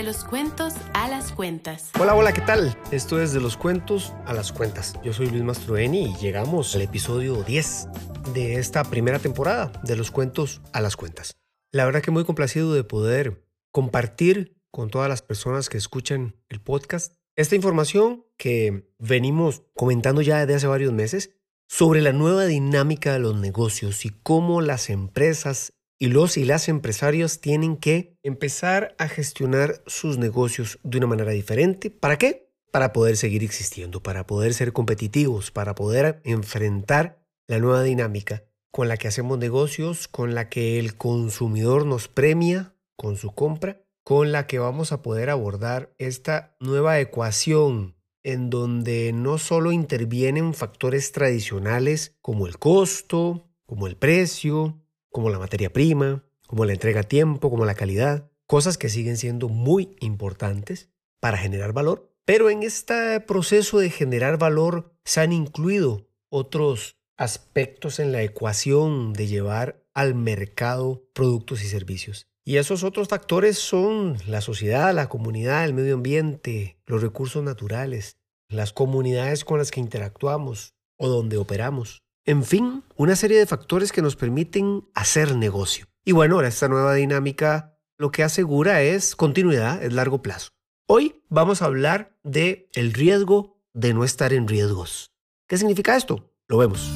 De los cuentos a las cuentas. Hola, hola, ¿qué tal? Esto es De los cuentos a las cuentas. Yo soy Luis Mastroeni y llegamos al episodio 10 de esta primera temporada de los cuentos a las cuentas. La verdad que muy complacido de poder compartir con todas las personas que escuchan el podcast esta información que venimos comentando ya desde hace varios meses sobre la nueva dinámica de los negocios y cómo las empresas y los y las empresarios tienen que empezar a gestionar sus negocios de una manera diferente. ¿Para qué? Para poder seguir existiendo, para poder ser competitivos, para poder enfrentar la nueva dinámica con la que hacemos negocios, con la que el consumidor nos premia con su compra, con la que vamos a poder abordar esta nueva ecuación en donde no solo intervienen factores tradicionales como el costo, como el precio, como la materia prima, como la entrega a tiempo, como la calidad, cosas que siguen siendo muy importantes para generar valor. Pero en este proceso de generar valor se han incluido otros aspectos en la ecuación de llevar al mercado productos y servicios. Y esos otros factores son la sociedad, la comunidad, el medio ambiente, los recursos naturales, las comunidades con las que interactuamos o donde operamos. En fin, una serie de factores que nos permiten hacer negocio. Y bueno, esta nueva dinámica lo que asegura es continuidad, es largo plazo. Hoy vamos a hablar de el riesgo de no estar en riesgos. ¿Qué significa esto? Lo vemos.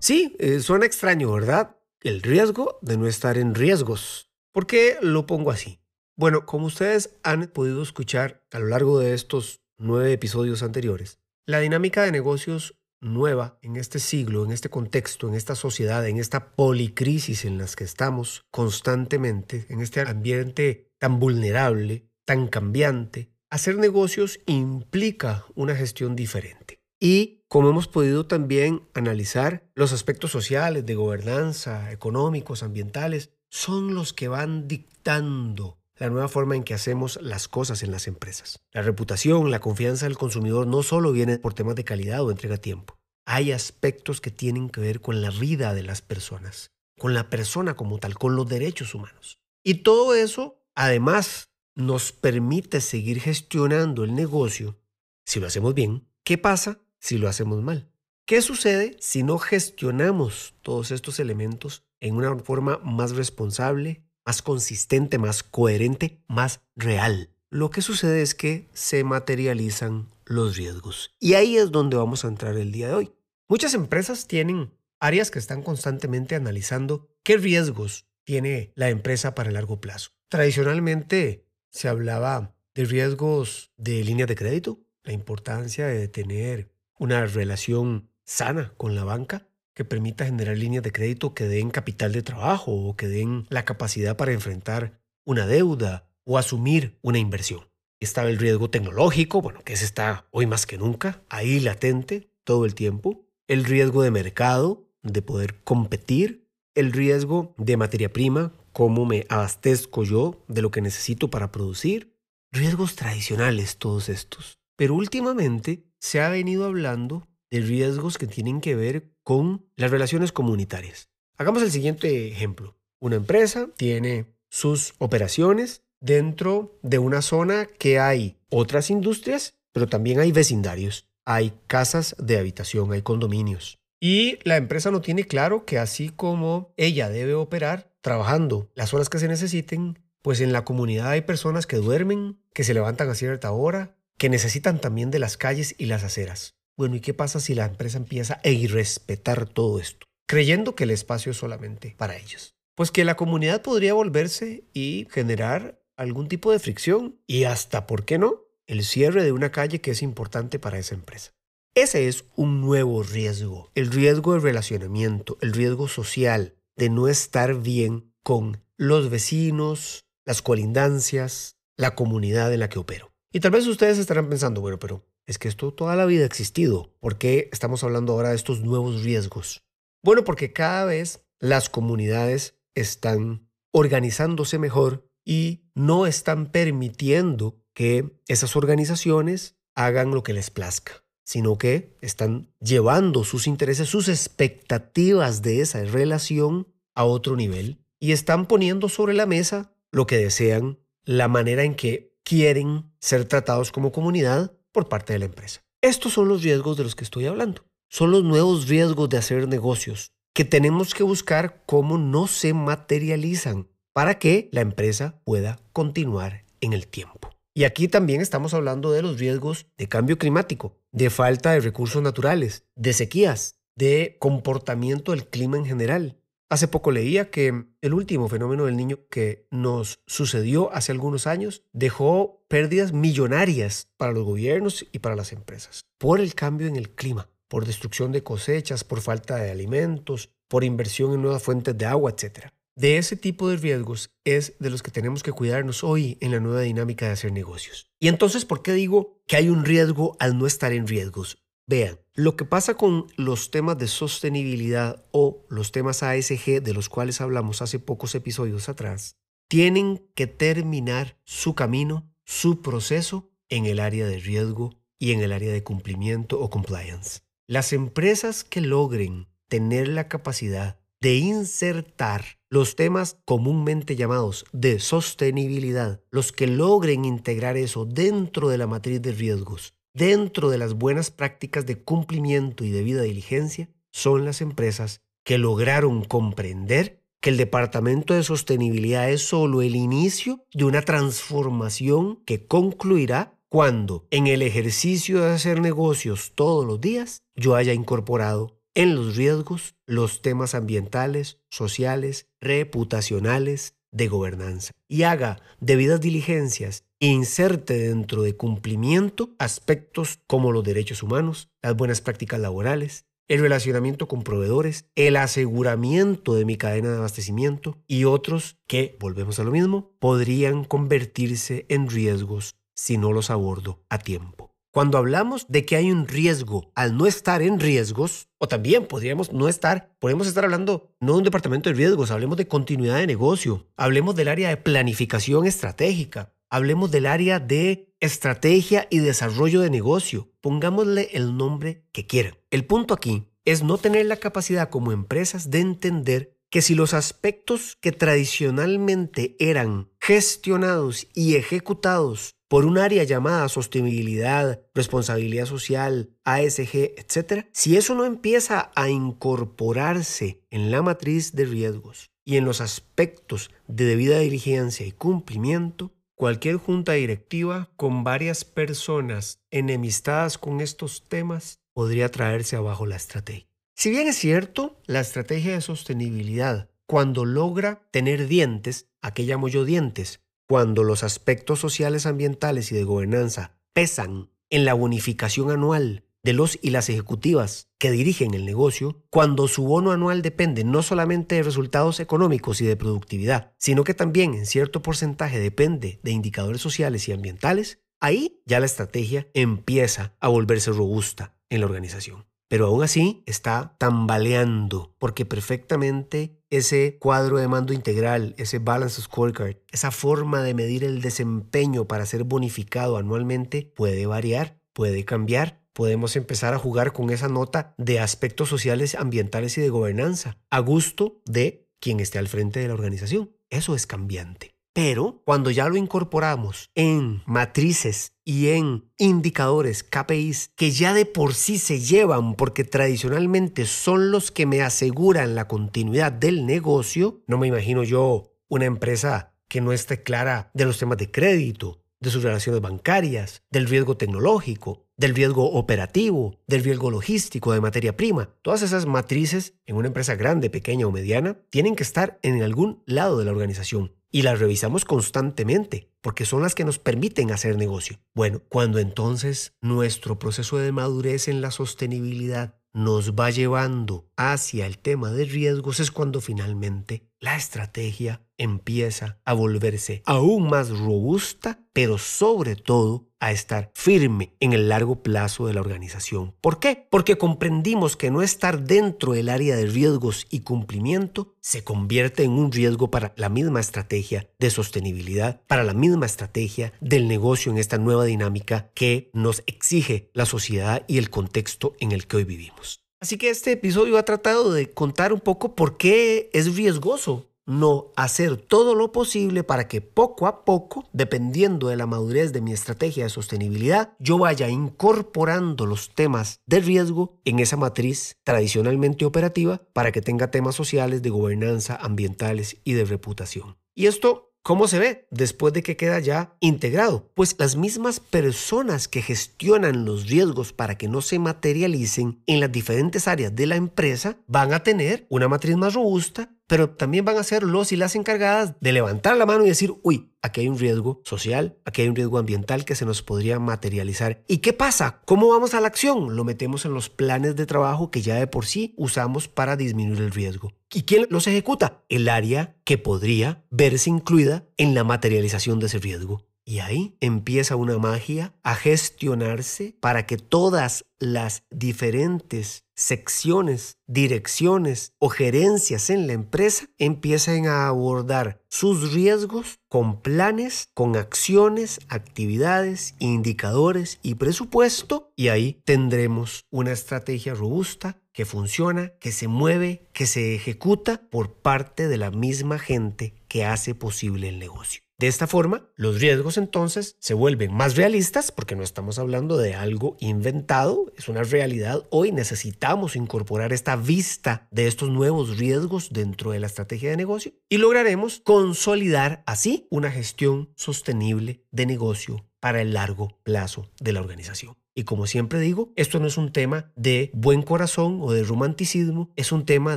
Sí, eh, suena extraño, ¿verdad? El riesgo de no estar en riesgos. ¿Por qué lo pongo así? Bueno, como ustedes han podido escuchar a lo largo de estos nueve episodios anteriores, la dinámica de negocios nueva en este siglo, en este contexto, en esta sociedad, en esta policrisis en las que estamos constantemente, en este ambiente tan vulnerable, tan cambiante, hacer negocios implica una gestión diferente. Y como hemos podido también analizar, los aspectos sociales, de gobernanza, económicos, ambientales, son los que van dictando la nueva forma en que hacemos las cosas en las empresas. La reputación, la confianza del consumidor no solo viene por temas de calidad o entrega a tiempo. Hay aspectos que tienen que ver con la vida de las personas, con la persona como tal, con los derechos humanos. Y todo eso, además, nos permite seguir gestionando el negocio si lo hacemos bien. ¿Qué pasa si lo hacemos mal? ¿Qué sucede si no gestionamos todos estos elementos en una forma más responsable, más consistente, más coherente, más real. Lo que sucede es que se materializan los riesgos. Y ahí es donde vamos a entrar el día de hoy. Muchas empresas tienen áreas que están constantemente analizando qué riesgos tiene la empresa para el largo plazo. Tradicionalmente se hablaba de riesgos de línea de crédito, la importancia de tener una relación sana con la banca, que permita generar líneas de crédito que den capital de trabajo o que den la capacidad para enfrentar una deuda o asumir una inversión. Estaba el riesgo tecnológico, bueno, que ese está hoy más que nunca, ahí latente todo el tiempo. El riesgo de mercado, de poder competir. El riesgo de materia prima, cómo me abastezco yo de lo que necesito para producir. Riesgos tradicionales todos estos. Pero últimamente se ha venido hablando de riesgos que tienen que ver con las relaciones comunitarias. Hagamos el siguiente ejemplo. Una empresa tiene sus operaciones dentro de una zona que hay otras industrias, pero también hay vecindarios, hay casas de habitación, hay condominios. Y la empresa no tiene claro que así como ella debe operar trabajando las horas que se necesiten, pues en la comunidad hay personas que duermen, que se levantan a cierta hora, que necesitan también de las calles y las aceras. Bueno, ¿y qué pasa si la empresa empieza a irrespetar todo esto, creyendo que el espacio es solamente para ellos? Pues que la comunidad podría volverse y generar algún tipo de fricción y hasta, ¿por qué no?, el cierre de una calle que es importante para esa empresa. Ese es un nuevo riesgo, el riesgo de relacionamiento, el riesgo social, de no estar bien con los vecinos, las colindancias, la comunidad en la que opero. Y tal vez ustedes estarán pensando, bueno, pero es que esto toda la vida ha existido. ¿Por qué estamos hablando ahora de estos nuevos riesgos? Bueno, porque cada vez las comunidades están organizándose mejor y no están permitiendo que esas organizaciones hagan lo que les plazca. sino que están llevando sus intereses, sus expectativas de esa relación a otro nivel y están poniendo sobre la mesa lo que desean, la manera en que quieren ser tratados como comunidad por parte de la empresa. Estos son los riesgos de los que estoy hablando. Son los nuevos riesgos de hacer negocios que tenemos que buscar cómo no se materializan para que la empresa pueda continuar en el tiempo. Y aquí también estamos hablando de los riesgos de cambio climático, de falta de recursos naturales, de sequías, de comportamiento del clima en general. Hace poco leía que el último fenómeno del niño que nos sucedió hace algunos años dejó pérdidas millonarias para los gobiernos y para las empresas por el cambio en el clima, por destrucción de cosechas, por falta de alimentos, por inversión en nuevas fuentes de agua, etc. De ese tipo de riesgos es de los que tenemos que cuidarnos hoy en la nueva dinámica de hacer negocios. Y entonces, ¿por qué digo que hay un riesgo al no estar en riesgos? Vean, lo que pasa con los temas de sostenibilidad o los temas ASG de los cuales hablamos hace pocos episodios atrás, tienen que terminar su camino, su proceso en el área de riesgo y en el área de cumplimiento o compliance. Las empresas que logren tener la capacidad de insertar los temas comúnmente llamados de sostenibilidad, los que logren integrar eso dentro de la matriz de riesgos, dentro de las buenas prácticas de cumplimiento y debida diligencia, son las empresas que lograron comprender que el departamento de sostenibilidad es solo el inicio de una transformación que concluirá cuando en el ejercicio de hacer negocios todos los días yo haya incorporado en los riesgos los temas ambientales, sociales, reputacionales, de gobernanza y haga debidas diligencias e inserte dentro de cumplimiento aspectos como los derechos humanos, las buenas prácticas laborales, el relacionamiento con proveedores, el aseguramiento de mi cadena de abastecimiento y otros que, volvemos a lo mismo, podrían convertirse en riesgos si no los abordo a tiempo. Cuando hablamos de que hay un riesgo al no estar en riesgos, o también podríamos no estar, podemos estar hablando no de un departamento de riesgos, hablemos de continuidad de negocio, hablemos del área de planificación estratégica, hablemos del área de estrategia y desarrollo de negocio, pongámosle el nombre que quieran. El punto aquí es no tener la capacidad como empresas de entender que si los aspectos que tradicionalmente eran gestionados y ejecutados por un área llamada sostenibilidad, responsabilidad social, ASG, etc., si eso no empieza a incorporarse en la matriz de riesgos y en los aspectos de debida diligencia y cumplimiento, cualquier junta directiva con varias personas enemistadas con estos temas podría traerse abajo la estrategia. Si bien es cierto, la estrategia de sostenibilidad, cuando logra tener dientes, ¿a qué llamo yo dientes? Cuando los aspectos sociales, ambientales y de gobernanza pesan en la bonificación anual de los y las ejecutivas que dirigen el negocio, cuando su bono anual depende no solamente de resultados económicos y de productividad, sino que también en cierto porcentaje depende de indicadores sociales y ambientales, ahí ya la estrategia empieza a volverse robusta en la organización pero aún así está tambaleando porque perfectamente ese cuadro de mando integral, ese balance scorecard, esa forma de medir el desempeño para ser bonificado anualmente puede variar, puede cambiar. Podemos empezar a jugar con esa nota de aspectos sociales, ambientales y de gobernanza a gusto de quien esté al frente de la organización. Eso es cambiante. Pero cuando ya lo incorporamos en matrices y en indicadores KPIs que ya de por sí se llevan porque tradicionalmente son los que me aseguran la continuidad del negocio, no me imagino yo una empresa que no esté clara de los temas de crédito, de sus relaciones bancarias, del riesgo tecnológico, del riesgo operativo, del riesgo logístico, de materia prima. Todas esas matrices en una empresa grande, pequeña o mediana tienen que estar en algún lado de la organización y las revisamos constantemente porque son las que nos permiten hacer negocio. Bueno, cuando entonces nuestro proceso de madurez en la sostenibilidad nos va llevando hacia el tema de riesgos es cuando finalmente la estrategia empieza a volverse aún más robusta, pero sobre todo a estar firme en el largo plazo de la organización. ¿Por qué? Porque comprendimos que no estar dentro del área de riesgos y cumplimiento se convierte en un riesgo para la misma estrategia de sostenibilidad, para la misma estrategia del negocio en esta nueva dinámica que nos exige la sociedad y el contexto en el que hoy vivimos. Así que este episodio ha tratado de contar un poco por qué es riesgoso no hacer todo lo posible para que poco a poco, dependiendo de la madurez de mi estrategia de sostenibilidad, yo vaya incorporando los temas de riesgo en esa matriz tradicionalmente operativa para que tenga temas sociales, de gobernanza, ambientales y de reputación. Y esto ¿Cómo se ve después de que queda ya integrado? Pues las mismas personas que gestionan los riesgos para que no se materialicen en las diferentes áreas de la empresa van a tener una matriz más robusta pero también van a ser los y las encargadas de levantar la mano y decir, uy, aquí hay un riesgo social, aquí hay un riesgo ambiental que se nos podría materializar. ¿Y qué pasa? ¿Cómo vamos a la acción? Lo metemos en los planes de trabajo que ya de por sí usamos para disminuir el riesgo. ¿Y quién los ejecuta? El área que podría verse incluida en la materialización de ese riesgo. Y ahí empieza una magia a gestionarse para que todas las diferentes secciones, direcciones o gerencias en la empresa empiecen a abordar sus riesgos con planes, con acciones, actividades, indicadores y presupuesto y ahí tendremos una estrategia robusta que funciona, que se mueve, que se ejecuta por parte de la misma gente que hace posible el negocio. De esta forma, los riesgos entonces se vuelven más realistas porque no estamos hablando de algo inventado, es una realidad. Hoy necesitamos incorporar esta vista de estos nuevos riesgos dentro de la estrategia de negocio y lograremos consolidar así una gestión sostenible de negocio para el largo plazo de la organización. Y como siempre digo, esto no es un tema de buen corazón o de romanticismo, es un tema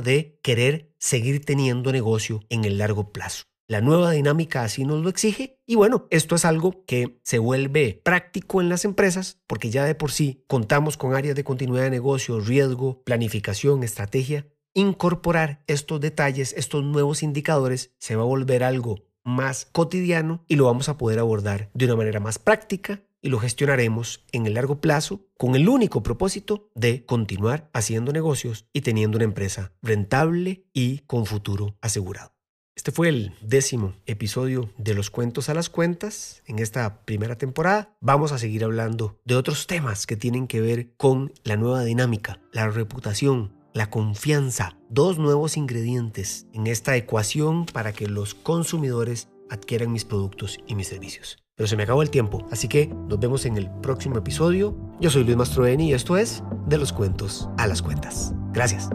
de querer seguir teniendo negocio en el largo plazo. La nueva dinámica así nos lo exige y bueno, esto es algo que se vuelve práctico en las empresas porque ya de por sí contamos con áreas de continuidad de negocio, riesgo, planificación, estrategia. Incorporar estos detalles, estos nuevos indicadores, se va a volver algo más cotidiano y lo vamos a poder abordar de una manera más práctica y lo gestionaremos en el largo plazo con el único propósito de continuar haciendo negocios y teniendo una empresa rentable y con futuro asegurado. Este fue el décimo episodio de los cuentos a las cuentas en esta primera temporada. Vamos a seguir hablando de otros temas que tienen que ver con la nueva dinámica, la reputación, la confianza, dos nuevos ingredientes en esta ecuación para que los consumidores adquieran mis productos y mis servicios. Pero se me acabó el tiempo, así que nos vemos en el próximo episodio. Yo soy Luis Mastroeni y esto es De los cuentos a las cuentas. Gracias.